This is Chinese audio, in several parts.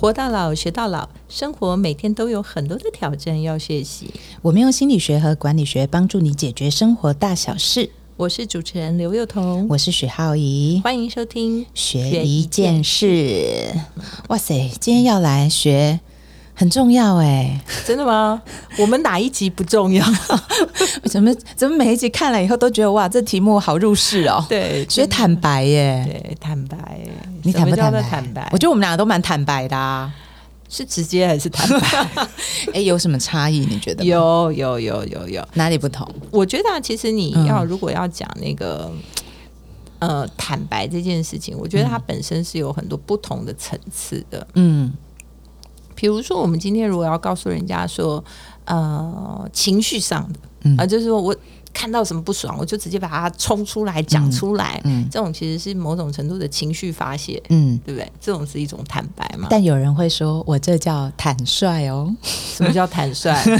活到老，学到老，生活每天都有很多的挑战要学习。我们用心理学和管理学帮助你解决生活大小事。我是主持人刘幼彤，我是许浩怡，欢迎收听学一件事。哇塞，今天要来学。很重要哎，真的吗？我们哪一集不重要？怎么怎么每一集看了以后都觉得哇，这题目好入世哦。对，所以坦白耶，对，坦白。你坦不坦白？坦白。我觉得我们两个都蛮坦白的啊，是直接还是坦白？哎，有什么差异？你觉得？有有有有有，哪里不同？我觉得其实你要如果要讲那个呃坦白这件事情，我觉得它本身是有很多不同的层次的。嗯。比如说，我们今天如果要告诉人家说，呃，情绪上的，啊，就是说我看到什么不爽，我就直接把它冲出来讲出来，嗯，这种其实是某种程度的情绪发泄，嗯，对不对？这种是一种坦白嘛？但有人会说我这叫坦率哦。什么叫坦率？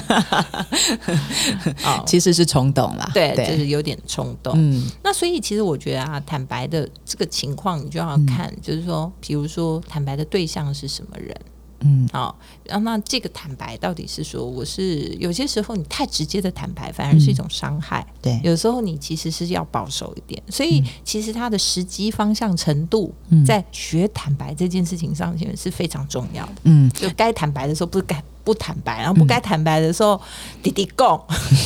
哦，其实是冲动啦，对，就是有点冲动。嗯，那所以其实我觉得啊，坦白的这个情况，你就要看，就是说，比如说坦白的对象是什么人。嗯，好，然后那这个坦白到底是说，我是有些时候你太直接的坦白，反而是一种伤害。对，有时候你其实是要保守一点，所以其实它的时机、方向、程度，在学坦白这件事情上，其实是非常重要的。嗯，就该坦白的时候不该不坦白，然后不该坦白的时候滴滴供。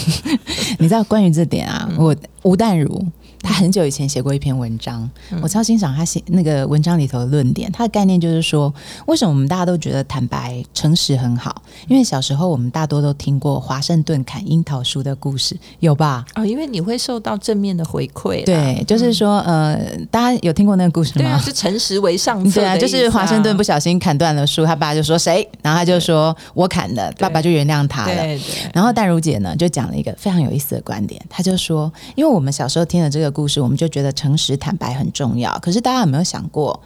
你知道关于这点啊，我吴淡如。他很久以前写过一篇文章，我超欣赏他写那个文章里头的论点。他的概念就是说，为什么我们大家都觉得坦白、诚实很好？因为小时候我们大多都听过华盛顿砍樱桃树的故事，有吧？哦，因为你会受到正面的回馈。对，就是说，呃，大家有听过那个故事吗？是诚实为上策。对啊，就是华盛顿不小心砍断了树，他爸就说谁？然后他就说我砍的，爸爸就原谅他了。然后淡如姐呢，就讲了一个非常有意思的观点，她就说，因为我们小时候听了这个。故事我们就觉得诚实坦白很重要，可是大家有没有想过，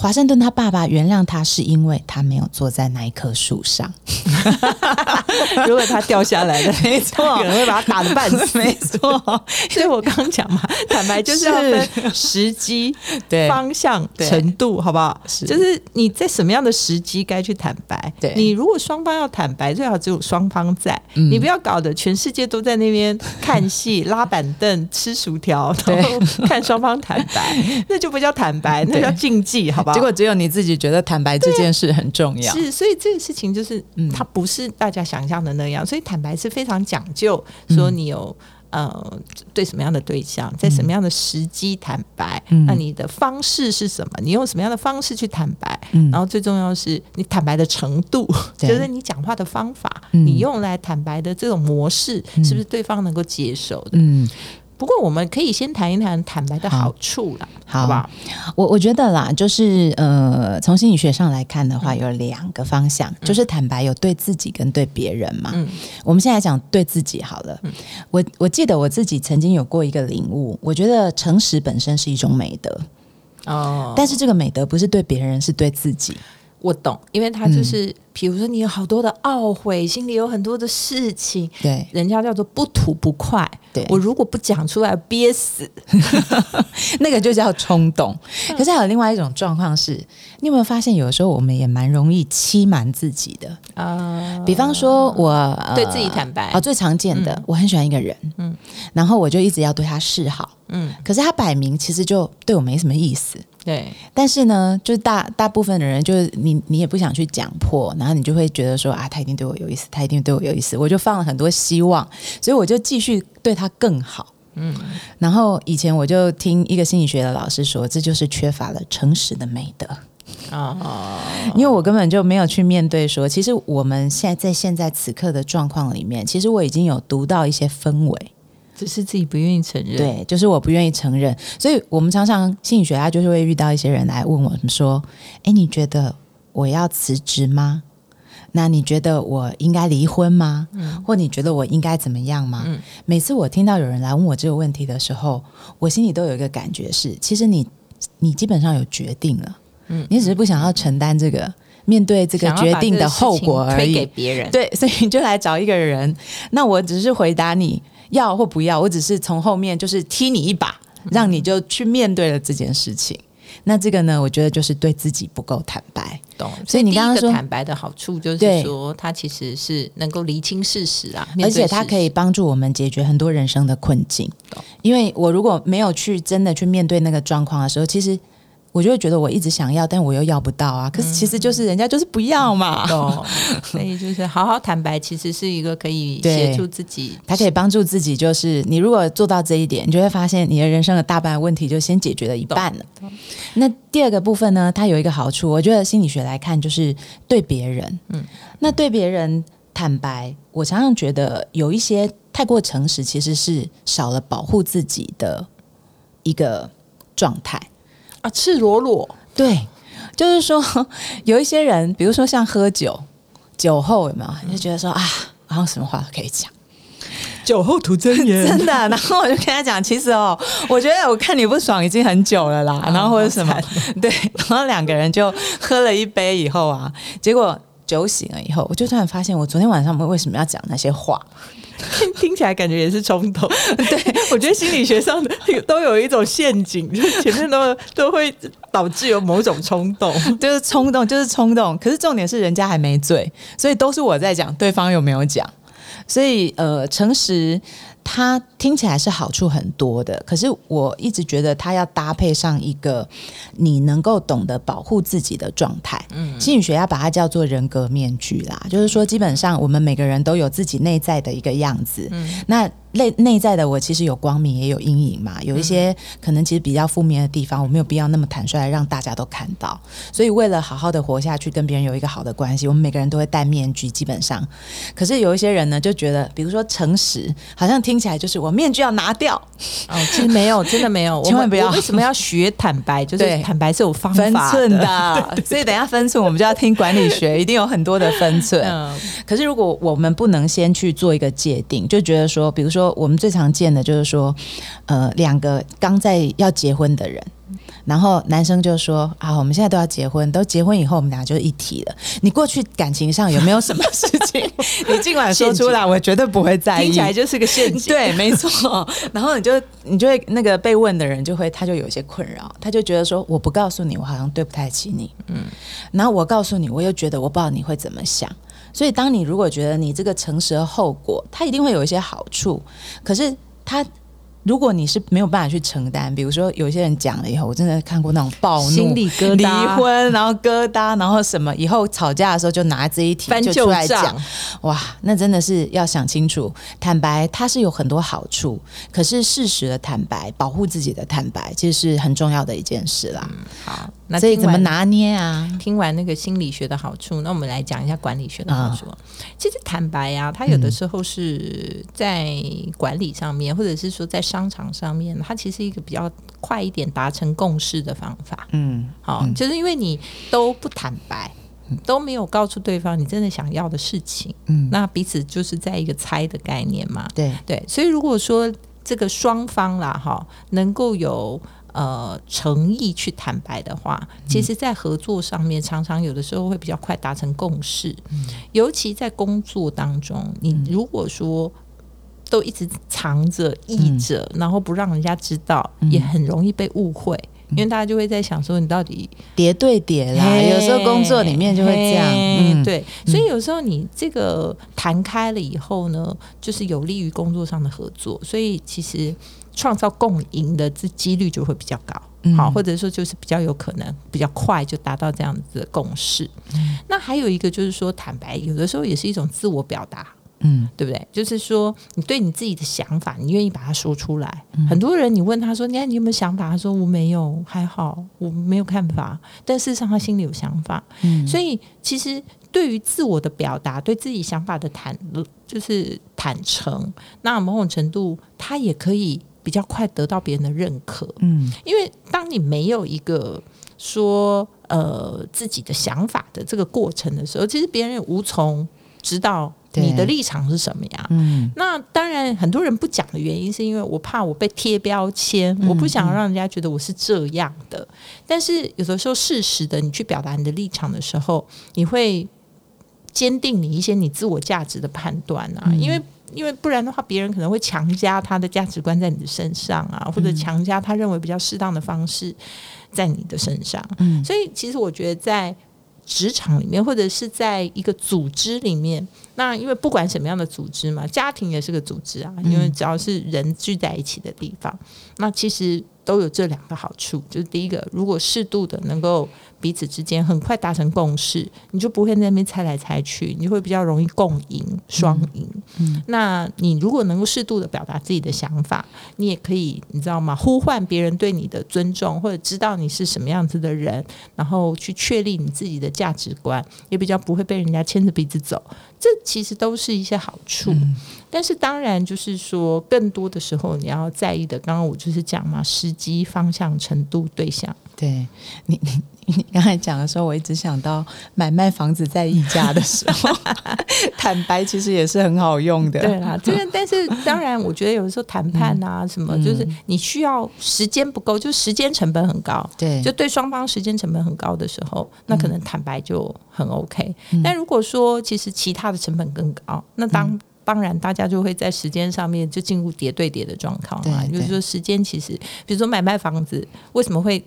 华盛顿他爸爸原谅他是因为他没有坐在那一棵树上，如果他掉下来了，没错，可能会把他打的半死，没错。所以我刚讲嘛，坦白就是要分时机、对。方向、程度，好不好？就是你在什么样的时机该去坦白。对。你如果双方要坦白，最好只有双方在，你不要搞得全世界都在那边看戏、拉板凳、吃薯条。然后看双方坦白，那就不叫坦白，那叫禁忌，好吧？结果只有你自己觉得坦白这件事很重要，是，所以这个事情就是，它不是大家想象的那样，所以坦白是非常讲究，说你有呃对什么样的对象，在什么样的时机坦白，那你的方式是什么？你用什么样的方式去坦白？然后最重要是你坦白的程度，就是你讲话的方法，你用来坦白的这种模式，是不是对方能够接受的？嗯。不过，我们可以先谈一谈坦白的好处啦，好不好？我我觉得啦，就是呃，从心理学上来看的话，有两个方向，就是坦白有对自己跟对别人嘛。嗯，我们现在讲对自己好了。我我记得我自己曾经有过一个领悟，我觉得诚实本身是一种美德哦，但是这个美德不是对别人，是对自己。我懂，因为他就是，比如说你有好多的懊悔，心里有很多的事情，对，人家叫做不吐不快。对。我如果不讲出来，憋死，那个就叫冲动。可是还有另外一种状况是，你有没有发现，有的时候我们也蛮容易欺瞒自己的？啊？比方说，我对自己坦白。啊，最常见的，我很喜欢一个人，嗯，然后我就一直要对他示好，嗯，可是他摆明其实就对我没什么意思。对，但是呢，就是大大部分的人，就是你，你也不想去讲破，然后你就会觉得说啊，他一定对我有意思，他一定对我有意思，我就放了很多希望，所以我就继续对他更好。嗯，然后以前我就听一个心理学的老师说，这就是缺乏了诚实的美德。啊，因为我根本就没有去面对说，其实我们现在在现在此刻的状况里面，其实我已经有读到一些氛围。只是自己不愿意承认，对，就是我不愿意承认，所以我们常常心理学家就是会遇到一些人来问我们说：“哎，你觉得我要辞职吗？那你觉得我应该离婚吗？嗯，或你觉得我应该怎么样吗？”嗯，每次我听到有人来问我这个问题的时候，我心里都有一个感觉是：其实你你基本上有决定了，嗯，你只是不想要承担这个面对这个决定的后果而已，给别人对，所以你就来找一个人。那我只是回答你。要或不要，我只是从后面就是踢你一把，让你就去面对了这件事情。那这个呢，我觉得就是对自己不够坦白。懂。所以你刚刚说坦白的好处就是说，它其实是能够厘清事实啊，而且它可以帮助我们解决很多人生的困境。因为我如果没有去真的去面对那个状况的时候，其实。我就会觉得我一直想要，但我又要不到啊。可是其实就是人家就是不要嘛。所以就是好好坦白，其实是一个可以协助自己，他可以帮助自己。就是你如果做到这一点，你就会发现你的人生的大半问题就先解决了一半了。那第二个部分呢？它有一个好处，我觉得心理学来看就是对别人，嗯，那对别人坦白，我常常觉得有一些太过诚实，其实是少了保护自己的一个状态。啊，赤裸裸，对，就是说 有一些人，比如说像喝酒，酒后有没有？你就觉得说啊，然后什么话都可以讲，酒后吐真言，真的。然后我就跟他讲，其实哦，我觉得我看你不爽已经很久了啦，然后或者什么，对。然后两个人就喝了一杯以后啊，结果酒醒了以后，我就突然发现，我昨天晚上我们为什么要讲那些话？听起来感觉也是冲动，对 我觉得心理学上的都有一种陷阱，就是前面都都会导致有某种冲动，就是冲动，就是冲动。可是重点是人家还没醉，所以都是我在讲，对方有没有讲？所以呃，诚实。它听起来是好处很多的，可是我一直觉得它要搭配上一个你能够懂得保护自己的状态。嗯，心理学要把它叫做人格面具啦，就是说基本上我们每个人都有自己内在的一个样子。嗯，那。内内在的我其实有光明也有阴影嘛，有一些可能其实比较负面的地方，我没有必要那么坦率让大家都看到。所以为了好好的活下去，跟别人有一个好的关系，我们每个人都会戴面具，基本上。可是有一些人呢，就觉得，比如说诚实，好像听起来就是我面具要拿掉。哦，其实没有，真的没有，千万不要。为什么要学坦白？就是坦白是有方法的。所以等下分寸，我们就要听管理学，一定有很多的分寸。可是如果我们不能先去做一个界定，就觉得说，比如说。说我们最常见的就是说，呃，两个刚在要结婚的人，然后男生就说啊，我们现在都要结婚，都结婚以后，我们俩就一体了。你过去感情上有没有什么事情？你尽管说出来，我绝对不会在意。听起来就是个陷阱，对，没错。然后你就你就会那个被问的人就会他就有一些困扰，他就觉得说，我不告诉你，我好像对不太起你。嗯，然后我告诉你，我又觉得我不知道你会怎么想。所以，当你如果觉得你这个诚实的后果，它一定会有一些好处。可是，它如果你是没有办法去承担，比如说有些人讲了以后，我真的看过那种暴怒、心理疙瘩、离婚，然后疙瘩，然后什么，以后吵架的时候就拿这一题就出来讲，哇，那真的是要想清楚。坦白它是有很多好处，可是事实的坦白、保护自己的坦白，其实是很重要的一件事啦。好。那所以怎么拿捏啊？听完那个心理学的好处，那我们来讲一下管理学的好处。其实坦白啊，他有的时候是在管理上面，或者是说在商场上面，它其实一个比较快一点达成共识的方法。嗯，好，就是因为你都不坦白，都没有告诉对方你真的想要的事情，嗯，那彼此就是在一个猜的概念嘛。对对，所以如果说这个双方啦，哈，能够有。呃，诚意去坦白的话，其实，在合作上面，常常有的时候会比较快达成共识。尤其在工作当中，你如果说都一直藏着、掖着，然后不让人家知道，也很容易被误会。因为大家就会在想说，你到底叠对叠啦？有时候工作里面就会这样。嗯对，所以有时候你这个谈开了以后呢，就是有利于工作上的合作。所以其实。创造共赢的这几率就会比较高，好，或者说就是比较有可能比较快就达到这样子的共识。那还有一个就是说，坦白有的时候也是一种自我表达，嗯，对不对？就是说你对你自己的想法，你愿意把它说出来。很多人你问他说：“你看你有没有想法？”他说：“我没有，还好，我没有看法。”但事实上他心里有想法。嗯，所以其实对于自我的表达，对自己想法的坦，就是坦诚，那某种程度他也可以。比较快得到别人的认可，嗯，因为当你没有一个说呃自己的想法的这个过程的时候，其实别人无从知道你的立场是什么呀。嗯，那当然很多人不讲的原因，是因为我怕我被贴标签，我不想让人家觉得我是这样的。但是有的时候，适时的你去表达你的立场的时候，你会坚定你一些你自我价值的判断啊，因为。因为不然的话，别人可能会强加他的价值观在你的身上啊，或者强加他认为比较适当的方式在你的身上。嗯，所以其实我觉得在职场里面，或者是在一个组织里面，那因为不管什么样的组织嘛，家庭也是个组织啊，因为只要是人聚在一起的地方，那其实都有这两个好处，就是第一个，如果适度的能够。彼此之间很快达成共识，你就不会在那边猜来猜去，你会比较容易共赢双赢。嗯，那你如果能够适度的表达自己的想法，你也可以，你知道吗？呼唤别人对你的尊重，或者知道你是什么样子的人，然后去确立你自己的价值观，也比较不会被人家牵着鼻子走。这其实都是一些好处。但是当然，就是说，更多的时候你要在意的，刚刚我就是讲嘛，时机、方向、程度、对象。对你，你你刚才讲的时候，我一直想到买卖房子在议价的时候，坦白其实也是很好用的。对啦，这个 但是当然，我觉得有的时候谈判啊，什么就是你需要时间不够，就时间成本很高。对，就对双方时间成本很高的时候，那可能坦白就很 OK。但如果说其实其他的成本更高，那当当然大家就会在时间上面就进入叠对叠的状况啊。就是说时间其实，比如说买卖房子，为什么会？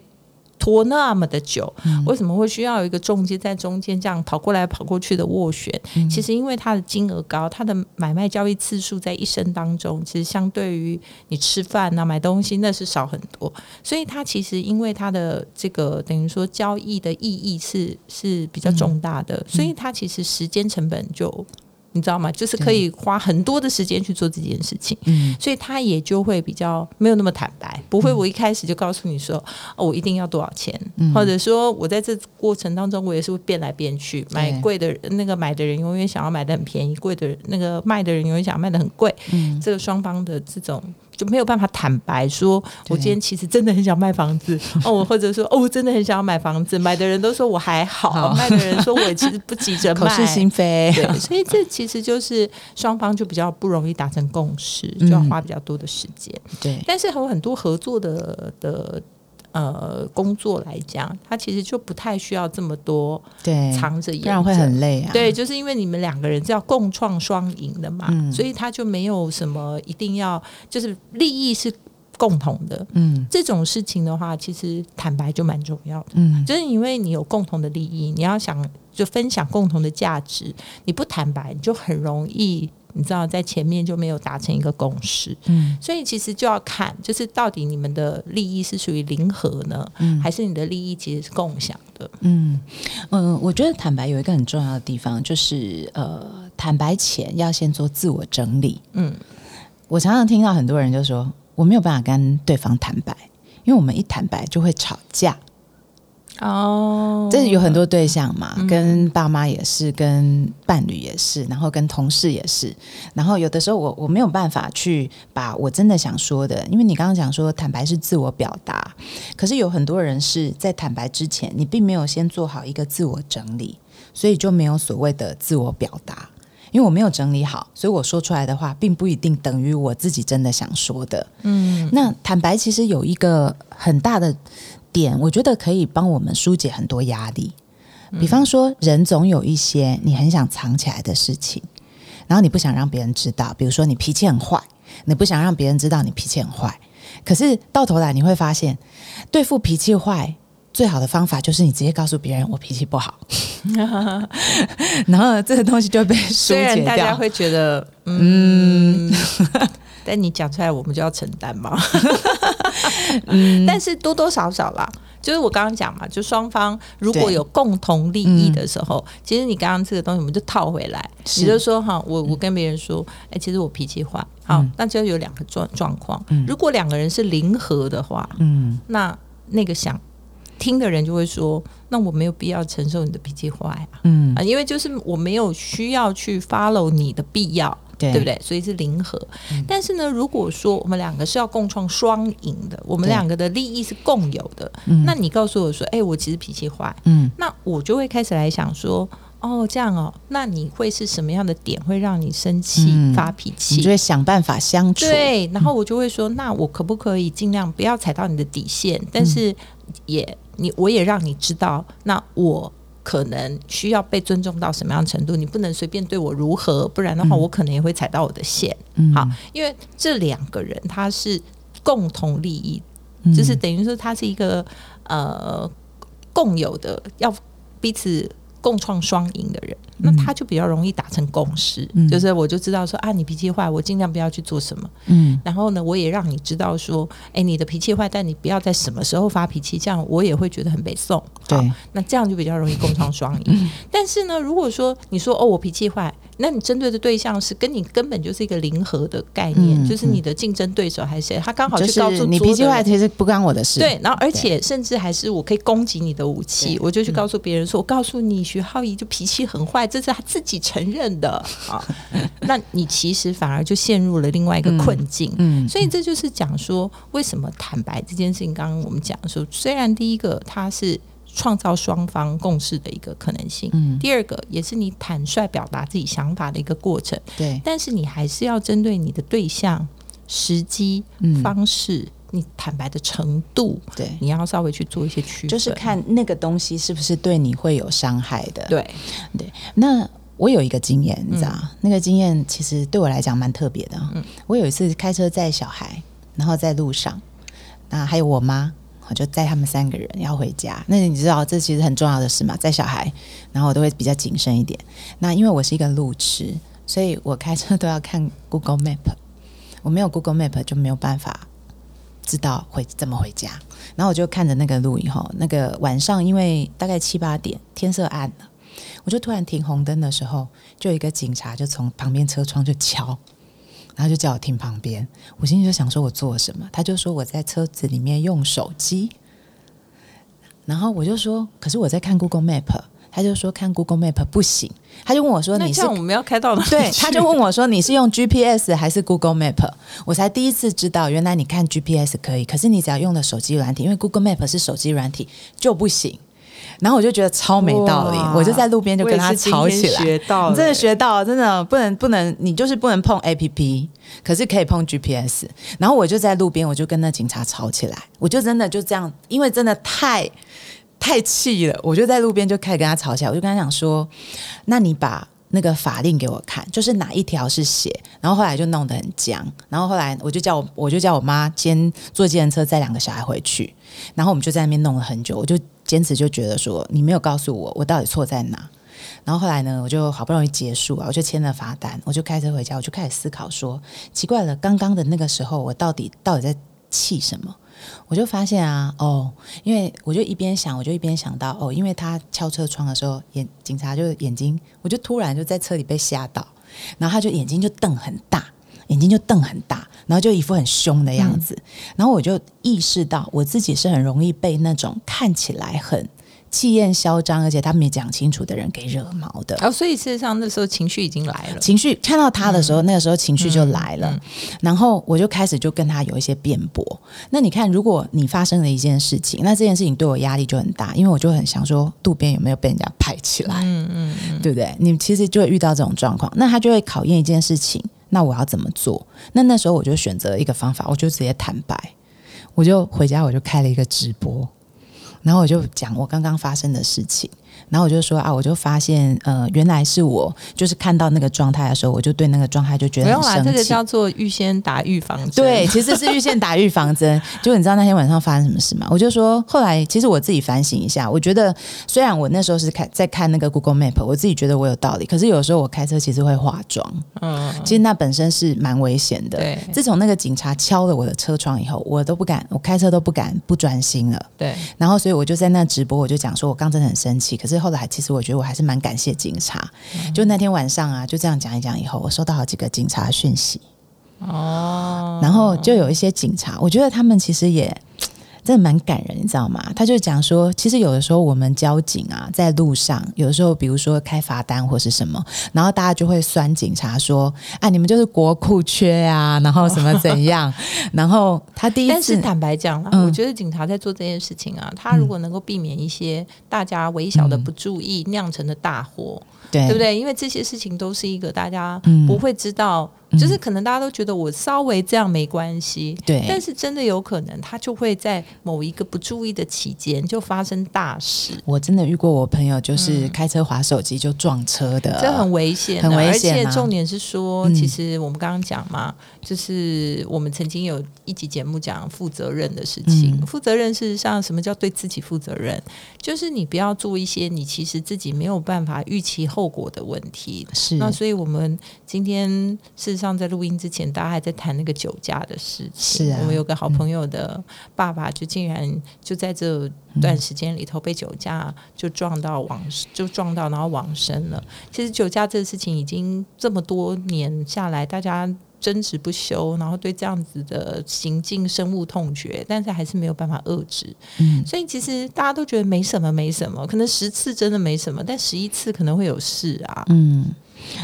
拖那么的久，为什么会需要有一个中介在中间这样跑过来跑过去的斡旋？其实因为它的金额高，它的买卖交易次数在一生当中，其实相对于你吃饭啊、买东西那是少很多，所以它其实因为它的这个等于说交易的意义是是比较重大的，所以它其实时间成本就。你知道吗？就是可以花很多的时间去做这件事情，嗯，所以他也就会比较没有那么坦白，不会我一开始就告诉你说，哦，我一定要多少钱，或者说我在这过程当中，我也是会变来变去，买贵的那个买的人永远想要买的很便宜，贵的那个卖的人永远想要卖的很贵，嗯，这个双方的这种。就没有办法坦白说，我今天其实真的很想卖房子 哦，或者说哦，我真的很想要买房子。买的人都说我还好，卖的人说我其实不急着 卖，口是心非。对，所以这其实就是双方就比较不容易达成共识，就要花比较多的时间。对，但是还有很多合作的的。呃，工作来讲，他其实就不太需要这么多对藏着，不然会很累啊。对，就是因为你们两个人是要共创双赢的嘛，所以他就没有什么一定要，就是利益是共同的。嗯，这种事情的话，其实坦白就蛮重要的。嗯，就是因为你有共同的利益，你要想就分享共同的价值，你不坦白，你就很容易。你知道，在前面就没有达成一个共识，嗯，所以其实就要看，就是到底你们的利益是属于零和呢，嗯，还是你的利益其实是共享的，嗯。嗯，我觉得坦白有一个很重要的地方，就是呃，坦白前要先做自我整理，嗯，我常常听到很多人就说，我没有办法跟对方坦白，因为我们一坦白就会吵架。哦，这有很多对象嘛，跟爸妈也是，跟伴侣也是，然后跟同事也是，然后有的时候我我没有办法去把我真的想说的，因为你刚刚讲说坦白是自我表达，可是有很多人是在坦白之前，你并没有先做好一个自我整理，所以就没有所谓的自我表达，因为我没有整理好，所以我说出来的话并不一定等于我自己真的想说的。嗯，那坦白其实有一个很大的。点我觉得可以帮我们疏解很多压力，比方说，人总有一些你很想藏起来的事情，然后你不想让别人知道。比如说，你脾气很坏，你不想让别人知道你脾气很坏。可是到头来你会发现，对付脾气坏最好的方法就是你直接告诉别人我脾气不好，然后这个东西就被疏解掉。大家会觉得，嗯。但你讲出来，我们就要承担嘛。嗯，但是多多少少啦，就是我刚刚讲嘛，就双方如果有共同利益的时候，其实你刚刚这个东西，我们就套回来，你就说哈，我我跟别人说，哎，其实我脾气坏，好，那就有两个状状况。如果两个人是零和的话，嗯，那那个想听的人就会说，那我没有必要承受你的脾气坏啊，嗯啊，因为就是我没有需要去 follow 你的必要。对不对？所以是零和。但是呢，如果说我们两个是要共创双赢的，我们两个的利益是共有的，那你告诉我说，哎，我其实脾气坏，嗯，那我就会开始来想说，哦，这样哦，那你会是什么样的点会让你生气发脾气？你就会想办法相处。对，然后我就会说，那我可不可以尽量不要踩到你的底线？但是也你我也让你知道，那我。可能需要被尊重到什么样程度？你不能随便对我如何，不然的话，我可能也会踩到我的线。嗯好，因为这两个人他是共同利益，就是等于说他是一个呃共有的，要彼此共创双赢的人，那他就比较容易达成共识。就是我就知道说啊，你脾气坏，我尽量不要去做什么。嗯，然后呢，我也让你知道说，哎，你的脾气坏，但你不要在什么时候发脾气，这样我也会觉得很被送。对，那这样就比较容易共创双赢。但是呢，如果说你说哦，我脾气坏。那你针对的对象是跟你根本就是一个零和的概念，就是你的竞争对手还是谁？他刚好去告诉你脾气坏，其实不关我的事。对，然后而且甚至还是我可以攻击你的武器，我就去告诉别人说：“我告诉你，徐浩怡就脾气很坏，这是他自己承认的。”啊，那你其实反而就陷入了另外一个困境。嗯，所以这就是讲说，为什么坦白这件事情，刚刚我们讲说，虽然第一个他是。创造双方共识的一个可能性。嗯，第二个也是你坦率表达自己想法的一个过程。对，但是你还是要针对你的对象、时机、方式，你坦白的程度，对，你要稍微去做一些区分，就是看那个东西是不是对你会有伤害的。对，对。那我有一个经验，你知道，那个经验其实对我来讲蛮特别的。嗯，我有一次开车载小孩，然后在路上，那还有我妈。就载他们三个人要回家，那你知道这其实很重要的事嘛？载小孩，然后我都会比较谨慎一点。那因为我是一个路痴，所以我开车都要看 Google Map。我没有 Google Map 就没有办法知道回怎么回家。然后我就看着那个路以后，那个晚上因为大概七八点，天色暗了，我就突然停红灯的时候，就有一个警察就从旁边车窗就敲。然后就叫我停旁边，我心里就想说，我做了什么？他就说我在车子里面用手机，然后我就说，可是我在看 Google Map，他就说看 Google Map 不行，他就问我说，你是我们要开到哪？对，他就问我说，你是用 GPS 还是 Google Map？我才第一次知道，原来你看 GPS 可以，可是你只要用的手机软体，因为 Google Map 是手机软体就不行。然后我就觉得超没道理，我就在路边就跟他吵起来。学到，真的学到，真的不能不能，你就是不能碰 A P P，可是可以碰 G P S。然后我就在路边，我就跟那警察吵起来，我就真的就这样，因为真的太太气了，我就在路边就开始跟他吵起来。我就跟他讲说：“那你把那个法令给我看，就是哪一条是写。”然后后来就弄得很僵。然后后来我就叫我我就叫我妈先坐计程车载两个小孩回去。然后我们就在那边弄了很久，我就。坚持就觉得说你没有告诉我我到底错在哪，然后后来呢，我就好不容易结束啊，我就签了罚单，我就开车回家，我就开始思考说奇怪了，刚刚的那个时候我到底到底在气什么？我就发现啊，哦，因为我就一边想，我就一边想到哦，因为他敲车窗的时候，眼警察就眼睛，我就突然就在车里被吓到，然后他就眼睛就瞪很大。眼睛就瞪很大，然后就一副很凶的样子，然后我就意识到我自己是很容易被那种看起来很。气焰嚣张，而且他没讲清楚的人给惹毛的。哦，所以事实上那时候情绪已经来了。情绪看到他的时候，那个时候情绪就来了。然后我就开始就跟他有一些辩驳。那你看，如果你发生了一件事情，那这件事情对我压力就很大，因为我就很想说，渡边有没有被人家拍起来？嗯嗯，对不对？你其实就会遇到这种状况，那他就会考验一件事情。那我要怎么做？那那时候我就选择一个方法，我就直接坦白，我就回家，我就开了一个直播。然后我就讲我刚刚发生的事情。然后我就说啊，我就发现，呃，原来是我，就是看到那个状态的时候，我就对那个状态就觉得很生气。这个叫做预先打预防针。对，其实是预先打预防针。就你知道那天晚上发生什么事吗？我就说，后来其实我自己反省一下，我觉得虽然我那时候是看在看那个 Google Map，我自己觉得我有道理，可是有时候我开车其实会化妆，嗯，其实那本身是蛮危险的。对，自从那个警察敲了我的车窗以后，我都不敢，我开车都不敢不专心了。对，然后所以我就在那直播，我就讲说我刚真的很生气，可是后来其实我觉得。我还是蛮感谢警察。就那天晚上啊，就这样讲一讲以后，我收到好几个警察讯息哦，然后就有一些警察，我觉得他们其实也。真的蛮感人，你知道吗？他就讲说，其实有的时候我们交警啊，在路上，有的时候比如说开罚单或是什么，然后大家就会酸警察说：“啊，你们就是国库缺啊，然后什么怎样？” 然后他第一次，但是坦白讲了，我觉得警察在做这件事情啊，他如果能够避免一些大家微小的不注意酿成的大祸，对不对？因为这些事情都是一个大家不会知道。就是可能大家都觉得我稍微这样没关系，对，但是真的有可能他就会在某一个不注意的期间就发生大事。我真的遇过我朋友，就是开车划手机就撞车的，这很危险，很危险。而且重点是说，其实我们刚刚讲嘛，就是我们曾经有一集节目讲负责任的事情。负责任事实上，什么叫对自己负责任？就是你不要做一些你其实自己没有办法预期后果的问题。是那，所以我们今天事实上在录音之前，大家还在谈那个酒驾的事情。是啊，我们有个好朋友的爸爸，就竟然就在这段时间里头被酒驾就撞到往就撞到，然后往生了。其实酒驾这个事情已经这么多年下来，大家。争执不休，然后对这样子的行径深恶痛绝，但是还是没有办法遏制。嗯，所以其实大家都觉得没什么，没什么，可能十次真的没什么，但十一次可能会有事啊。嗯，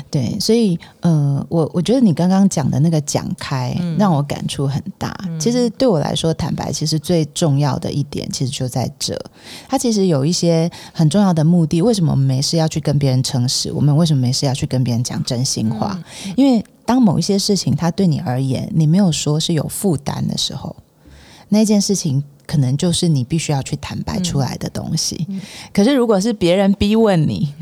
对，所以呃，我我觉得你刚刚讲的那个讲开，让我感触很大。其实对我来说，坦白其实最重要的一点，其实就在这。它其实有一些很重要的目的。为什么我们没事要去跟别人诚实？我们为什么没事要去跟别人讲真心话？因为当某一些事情，它对你而言，你没有说是有负担的时候，那件事情可能就是你必须要去坦白出来的东西。可是，如果是别人逼问你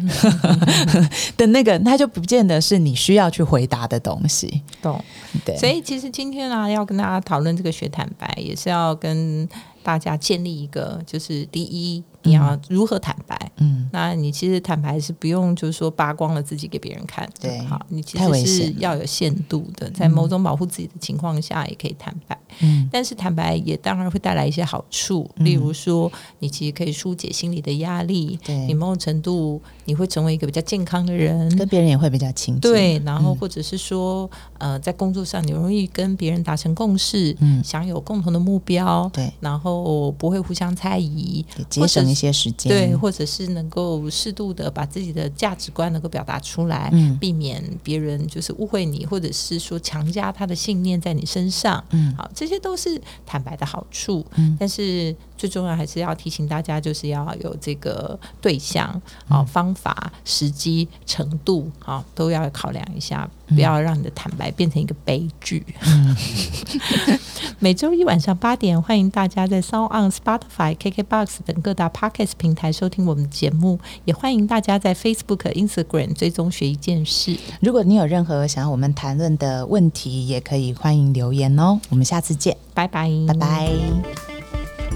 的那个，那就不见得是你需要去回答的东西。懂？对。所以，其实今天啊，要跟大家讨论这个学坦白，也是要跟大家建立一个，就是第一。你要如何坦白？嗯，那你其实坦白是不用，就是说扒光了自己给别人看。对，好，你其实是要有限度的，在某种保护自己的情况下也可以坦白。嗯，但是坦白也当然会带来一些好处，例如说，你其实可以疏解心理的压力。对，你某种程度你会成为一个比较健康的人，跟别人也会比较亲近。对，然后或者是说，呃，在工作上你容易跟别人达成共识，嗯，享有共同的目标。对，然后不会互相猜疑，节省一些时间，对，或者是能够适度的把自己的价值观能够表达出来，避免别人就是误会你，或者是说强加他的信念在你身上。嗯，好，这些都是坦白的好处。嗯，但是最重要还是要提醒大家，就是要有这个对象、啊方法、时机、程度，啊都要考量一下，不要让你的坦白变成一个悲剧。每周一晚上八点，欢迎大家在 Sound on Spotify、KKBox 等各大 Podcast 平台收听我们的节目，也欢迎大家在 Facebook、Instagram 追踪学一件事。如果你有任何想要我们谈论的问题，也可以欢迎留言哦。我们下次见，拜拜，拜拜。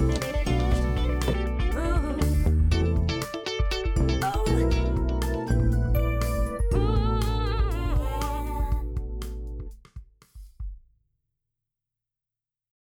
Thank you.